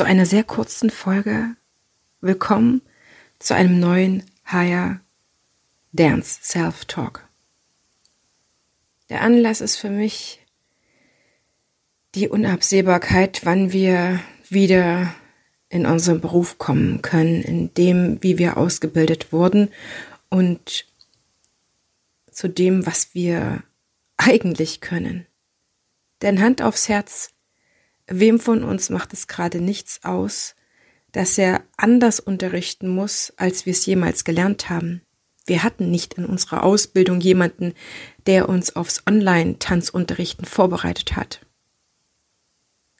zu einer sehr kurzen Folge. Willkommen zu einem neuen Higher Dance Self Talk. Der Anlass ist für mich die Unabsehbarkeit, wann wir wieder in unseren Beruf kommen können, in dem, wie wir ausgebildet wurden und zu dem, was wir eigentlich können. Denn Hand aufs Herz, Wem von uns macht es gerade nichts aus, dass er anders unterrichten muss, als wir es jemals gelernt haben? Wir hatten nicht in unserer Ausbildung jemanden, der uns aufs Online-Tanzunterrichten vorbereitet hat.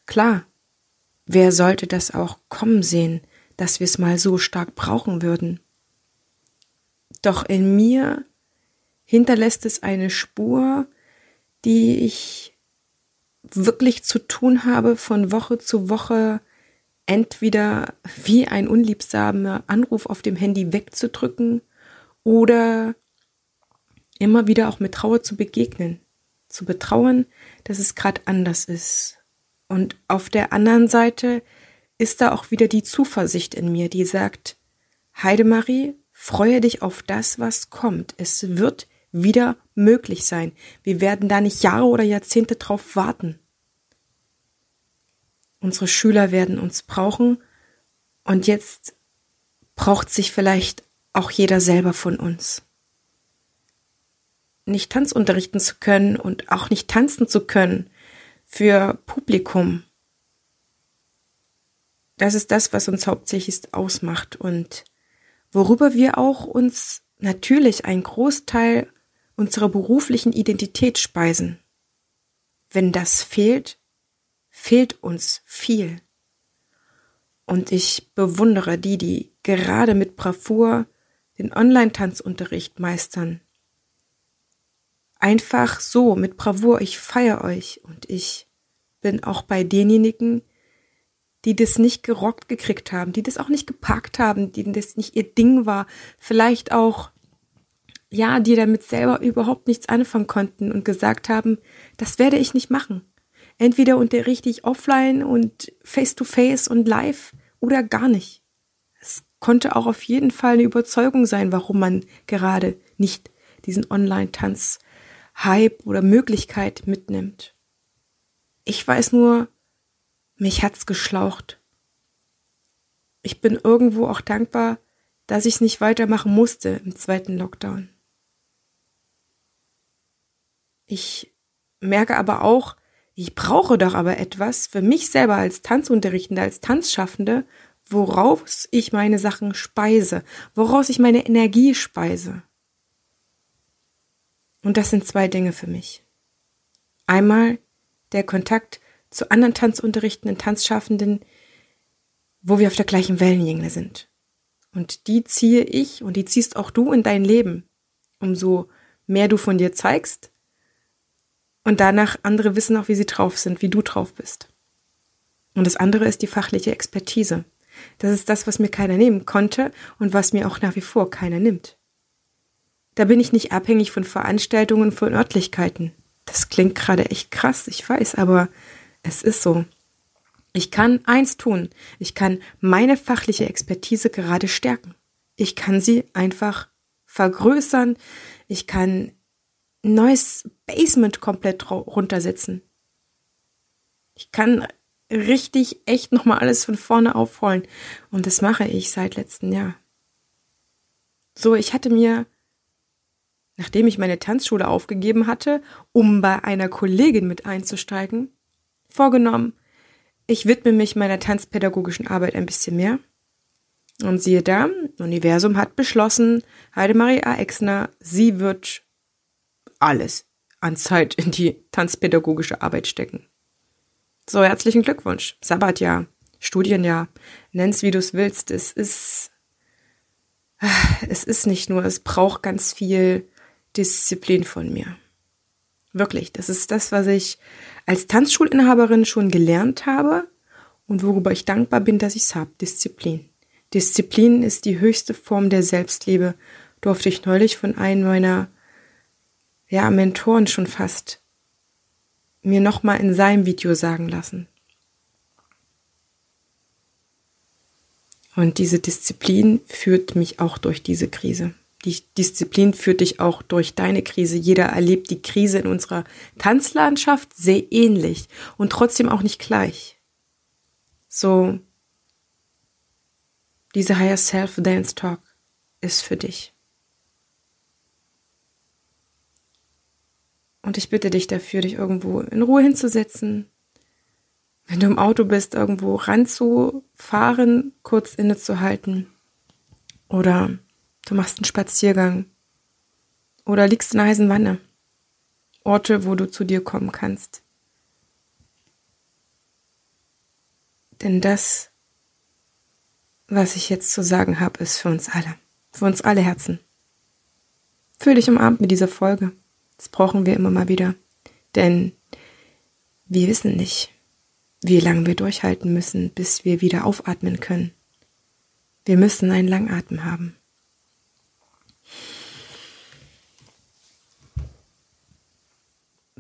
Klar, wer sollte das auch kommen sehen, dass wir es mal so stark brauchen würden? Doch in mir hinterlässt es eine Spur, die ich wirklich zu tun habe, von Woche zu Woche entweder wie ein unliebsamer Anruf auf dem Handy wegzudrücken oder immer wieder auch mit Trauer zu begegnen, zu betrauern, dass es gerade anders ist. Und auf der anderen Seite ist da auch wieder die Zuversicht in mir, die sagt, Heidemarie, freue dich auf das, was kommt. Es wird wieder möglich sein. Wir werden da nicht Jahre oder Jahrzehnte drauf warten. Unsere Schüler werden uns brauchen und jetzt braucht sich vielleicht auch jeder selber von uns. Nicht Tanz unterrichten zu können und auch nicht tanzen zu können für Publikum. Das ist das, was uns hauptsächlich ausmacht und worüber wir auch uns natürlich einen Großteil unserer beruflichen Identität speisen. Wenn das fehlt, fehlt uns viel. Und ich bewundere die, die gerade mit Bravour den Online-Tanzunterricht meistern. Einfach so, mit Bravour, ich feiere euch und ich bin auch bei denjenigen, die das nicht gerockt gekriegt haben, die das auch nicht gepackt haben, die das nicht ihr Ding war, vielleicht auch ja, die damit selber überhaupt nichts anfangen konnten und gesagt haben, das werde ich nicht machen. Entweder unterrichte ich offline und face-to-face -face und live oder gar nicht. Es konnte auch auf jeden Fall eine Überzeugung sein, warum man gerade nicht diesen Online-Tanz-Hype oder Möglichkeit mitnimmt. Ich weiß nur, mich hat's geschlaucht. Ich bin irgendwo auch dankbar, dass ich nicht weitermachen musste im zweiten Lockdown. Ich merke aber auch, ich brauche doch aber etwas für mich selber als Tanzunterrichtende, als Tanzschaffende, woraus ich meine Sachen speise, woraus ich meine Energie speise. Und das sind zwei Dinge für mich. Einmal der Kontakt zu anderen Tanzunterrichtenden, Tanzschaffenden, wo wir auf der gleichen Wellenlänge sind. Und die ziehe ich und die ziehst auch du in dein Leben. Umso mehr du von dir zeigst, und danach andere wissen auch, wie sie drauf sind, wie du drauf bist. Und das andere ist die fachliche Expertise. Das ist das, was mir keiner nehmen konnte und was mir auch nach wie vor keiner nimmt. Da bin ich nicht abhängig von Veranstaltungen, von Örtlichkeiten. Das klingt gerade echt krass, ich weiß, aber es ist so. Ich kann eins tun. Ich kann meine fachliche Expertise gerade stärken. Ich kann sie einfach vergrößern. Ich kann neues Basement komplett runtersetzen. Ich kann richtig echt nochmal alles von vorne aufrollen. Und das mache ich seit letztem Jahr. So, ich hatte mir, nachdem ich meine Tanzschule aufgegeben hatte, um bei einer Kollegin mit einzusteigen, vorgenommen, ich widme mich meiner tanzpädagogischen Arbeit ein bisschen mehr. Und siehe da, Universum hat beschlossen, Heidemarie A. Exner, sie wird alles an Zeit in die tanzpädagogische Arbeit stecken. So, herzlichen Glückwunsch. Sabbatjahr. Studien, ja, nenn's wie du es willst. Es ist, es ist nicht nur, es braucht ganz viel Disziplin von mir. Wirklich, das ist das, was ich als Tanzschulinhaberin schon gelernt habe und worüber ich dankbar bin, dass ich es habe. Disziplin. Disziplin ist die höchste Form der Selbstliebe, durfte ich neulich von einem meiner ja, Mentoren schon fast mir nochmal in seinem Video sagen lassen. Und diese Disziplin führt mich auch durch diese Krise. Die Disziplin führt dich auch durch deine Krise. Jeder erlebt die Krise in unserer Tanzlandschaft sehr ähnlich und trotzdem auch nicht gleich. So, diese Higher Self Dance Talk ist für dich. Und ich bitte dich dafür, dich irgendwo in Ruhe hinzusetzen. Wenn du im Auto bist, irgendwo ranzufahren, kurz innezuhalten. Oder du machst einen Spaziergang. Oder liegst in einer heißen Wanne. Orte, wo du zu dir kommen kannst. Denn das, was ich jetzt zu sagen habe, ist für uns alle. Für uns alle Herzen. Fühl dich umarmt mit dieser Folge. Das brauchen wir immer mal wieder. Denn wir wissen nicht, wie lange wir durchhalten müssen, bis wir wieder aufatmen können. Wir müssen einen Langatmen haben.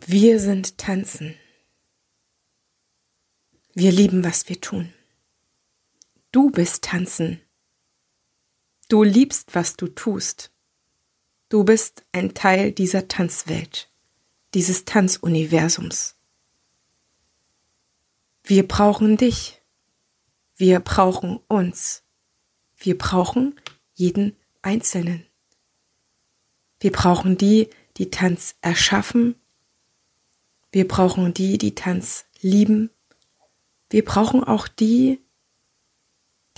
Wir sind Tanzen. Wir lieben, was wir tun. Du bist Tanzen. Du liebst, was du tust. Du bist ein Teil dieser Tanzwelt, dieses Tanzuniversums. Wir brauchen dich. Wir brauchen uns. Wir brauchen jeden Einzelnen. Wir brauchen die, die Tanz erschaffen. Wir brauchen die, die Tanz lieben. Wir brauchen auch die,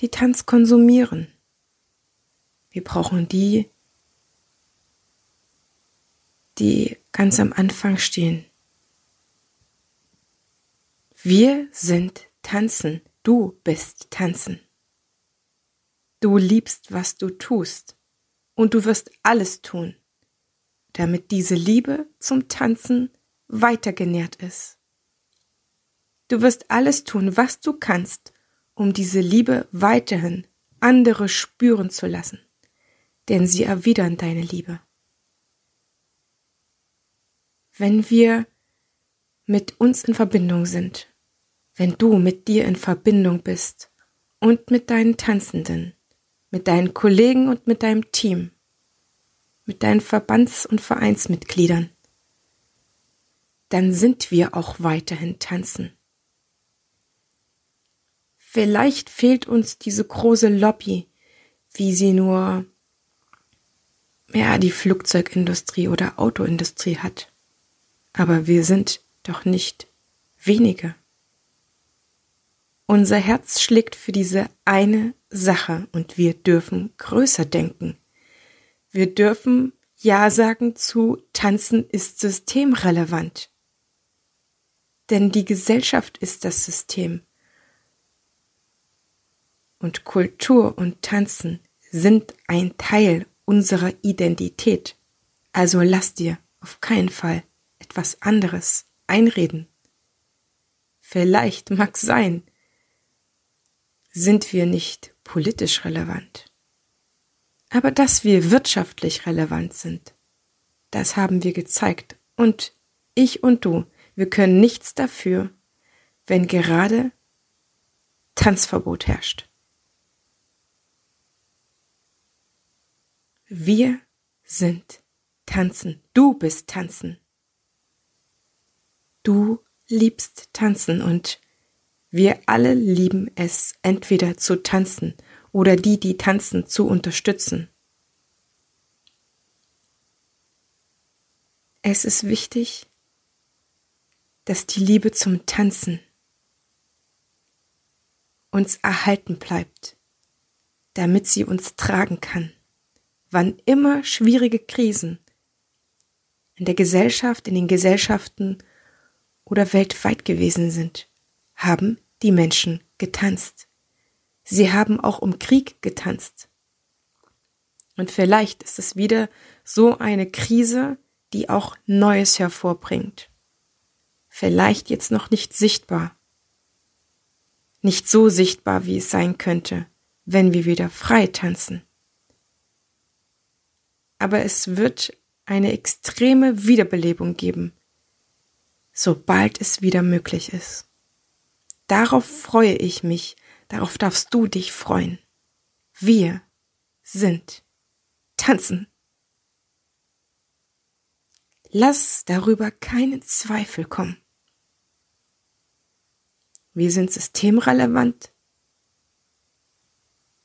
die Tanz konsumieren. Wir brauchen die, die ganz am Anfang stehen. Wir sind Tanzen. Du bist Tanzen. Du liebst, was du tust. Und du wirst alles tun, damit diese Liebe zum Tanzen weitergenährt ist. Du wirst alles tun, was du kannst, um diese Liebe weiterhin andere spüren zu lassen, denn sie erwidern deine Liebe wenn wir mit uns in Verbindung sind, wenn du mit dir in Verbindung bist und mit deinen Tanzenden, mit deinen Kollegen und mit deinem Team, mit deinen Verbands- und Vereinsmitgliedern, dann sind wir auch weiterhin tanzen. Vielleicht fehlt uns diese große Lobby, wie sie nur ja, die Flugzeugindustrie oder Autoindustrie hat. Aber wir sind doch nicht wenige. Unser Herz schlägt für diese eine Sache und wir dürfen größer denken. Wir dürfen Ja sagen zu Tanzen ist systemrelevant. Denn die Gesellschaft ist das System. Und Kultur und Tanzen sind ein Teil unserer Identität. Also lass dir auf keinen Fall etwas anderes einreden. Vielleicht mag sein, sind wir nicht politisch relevant. Aber dass wir wirtschaftlich relevant sind, das haben wir gezeigt. Und ich und du, wir können nichts dafür, wenn gerade Tanzverbot herrscht. Wir sind Tanzen. Du bist Tanzen. Du liebst tanzen und wir alle lieben es, entweder zu tanzen oder die, die tanzen, zu unterstützen. Es ist wichtig, dass die Liebe zum Tanzen uns erhalten bleibt, damit sie uns tragen kann, wann immer schwierige Krisen in der Gesellschaft, in den Gesellschaften oder weltweit gewesen sind, haben die Menschen getanzt. Sie haben auch um Krieg getanzt. Und vielleicht ist es wieder so eine Krise, die auch Neues hervorbringt. Vielleicht jetzt noch nicht sichtbar. Nicht so sichtbar, wie es sein könnte, wenn wir wieder frei tanzen. Aber es wird eine extreme Wiederbelebung geben, sobald es wieder möglich ist. Darauf freue ich mich, darauf darfst du dich freuen. Wir sind tanzen. Lass darüber keinen Zweifel kommen. Wir sind systemrelevant.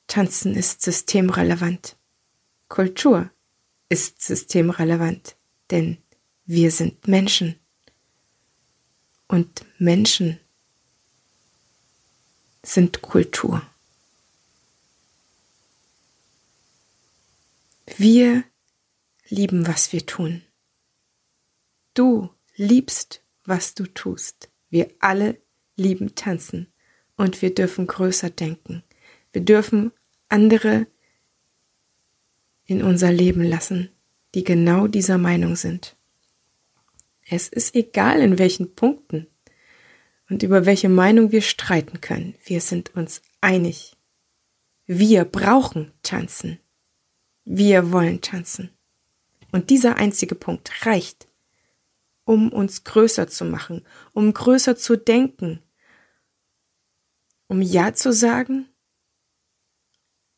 Tanzen ist systemrelevant. Kultur ist systemrelevant, denn wir sind Menschen. Und Menschen sind Kultur. Wir lieben, was wir tun. Du liebst, was du tust. Wir alle lieben tanzen und wir dürfen größer denken. Wir dürfen andere in unser Leben lassen, die genau dieser Meinung sind. Es ist egal, in welchen Punkten und über welche Meinung wir streiten können. Wir sind uns einig. Wir brauchen tanzen. Wir wollen tanzen. Und dieser einzige Punkt reicht, um uns größer zu machen, um größer zu denken, um Ja zu sagen,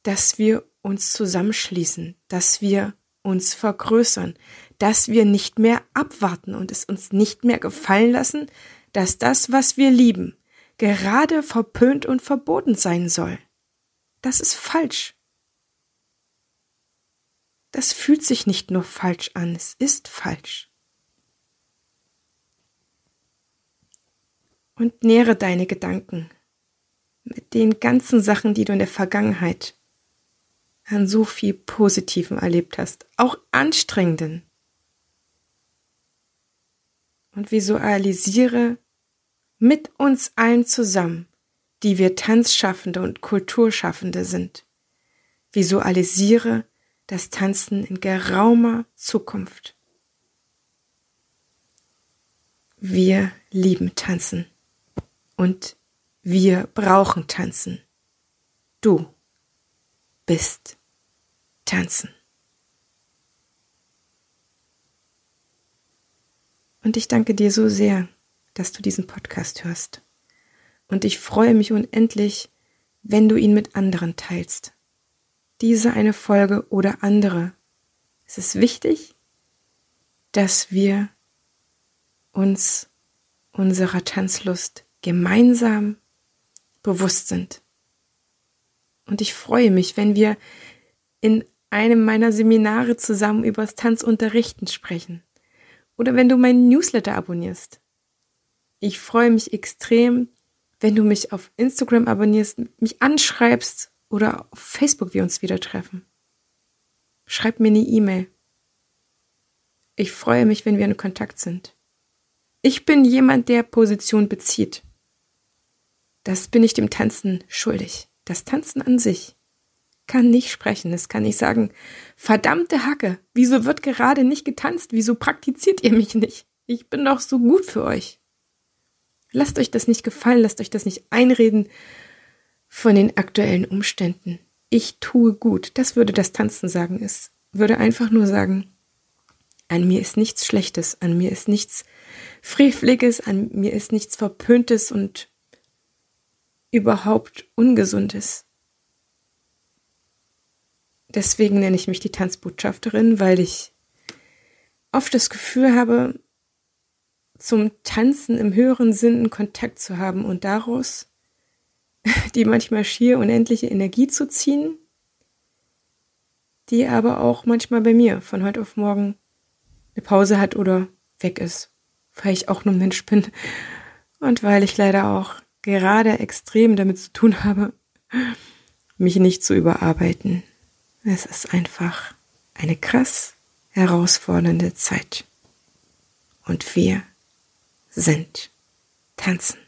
dass wir uns zusammenschließen, dass wir uns vergrößern, dass wir nicht mehr abwarten und es uns nicht mehr gefallen lassen, dass das, was wir lieben, gerade verpönt und verboten sein soll. Das ist falsch. Das fühlt sich nicht nur falsch an, es ist falsch. Und nähre deine Gedanken mit den ganzen Sachen, die du in der Vergangenheit an so viel Positiven erlebt hast, auch anstrengenden. Und visualisiere mit uns allen zusammen, die wir Tanzschaffende und Kulturschaffende sind. Visualisiere das Tanzen in geraumer Zukunft. Wir lieben Tanzen und wir brauchen Tanzen. Du bist Tanzen. Und ich danke dir so sehr, dass du diesen Podcast hörst. Und ich freue mich unendlich, wenn du ihn mit anderen teilst diese eine Folge oder andere. Es ist wichtig, dass wir uns unserer Tanzlust gemeinsam bewusst sind. Und ich freue mich, wenn wir in einem meiner Seminare zusammen über das Tanzunterrichten sprechen. Oder wenn du meinen Newsletter abonnierst. Ich freue mich extrem, wenn du mich auf Instagram abonnierst, mich anschreibst oder auf Facebook wir uns wieder treffen. Schreib mir eine E-Mail. Ich freue mich, wenn wir in Kontakt sind. Ich bin jemand, der Position bezieht. Das bin ich dem Tanzen schuldig. Das Tanzen an sich kann nicht sprechen. Es kann nicht sagen, verdammte Hacke, wieso wird gerade nicht getanzt? Wieso praktiziert ihr mich nicht? Ich bin doch so gut für euch. Lasst euch das nicht gefallen, lasst euch das nicht einreden, von den aktuellen Umständen. Ich tue gut. Das würde das Tanzen sagen. Es würde einfach nur sagen, an mir ist nichts Schlechtes, an mir ist nichts Freveliges, an mir ist nichts Verpöntes und überhaupt Ungesundes. Deswegen nenne ich mich die Tanzbotschafterin, weil ich oft das Gefühl habe, zum Tanzen im höheren Sinn Kontakt zu haben und daraus die manchmal schier unendliche Energie zu ziehen, die aber auch manchmal bei mir von heute auf morgen eine Pause hat oder weg ist, weil ich auch nur Mensch bin und weil ich leider auch gerade extrem damit zu tun habe, mich nicht zu überarbeiten. Es ist einfach eine krass herausfordernde Zeit. Und wir sind tanzen.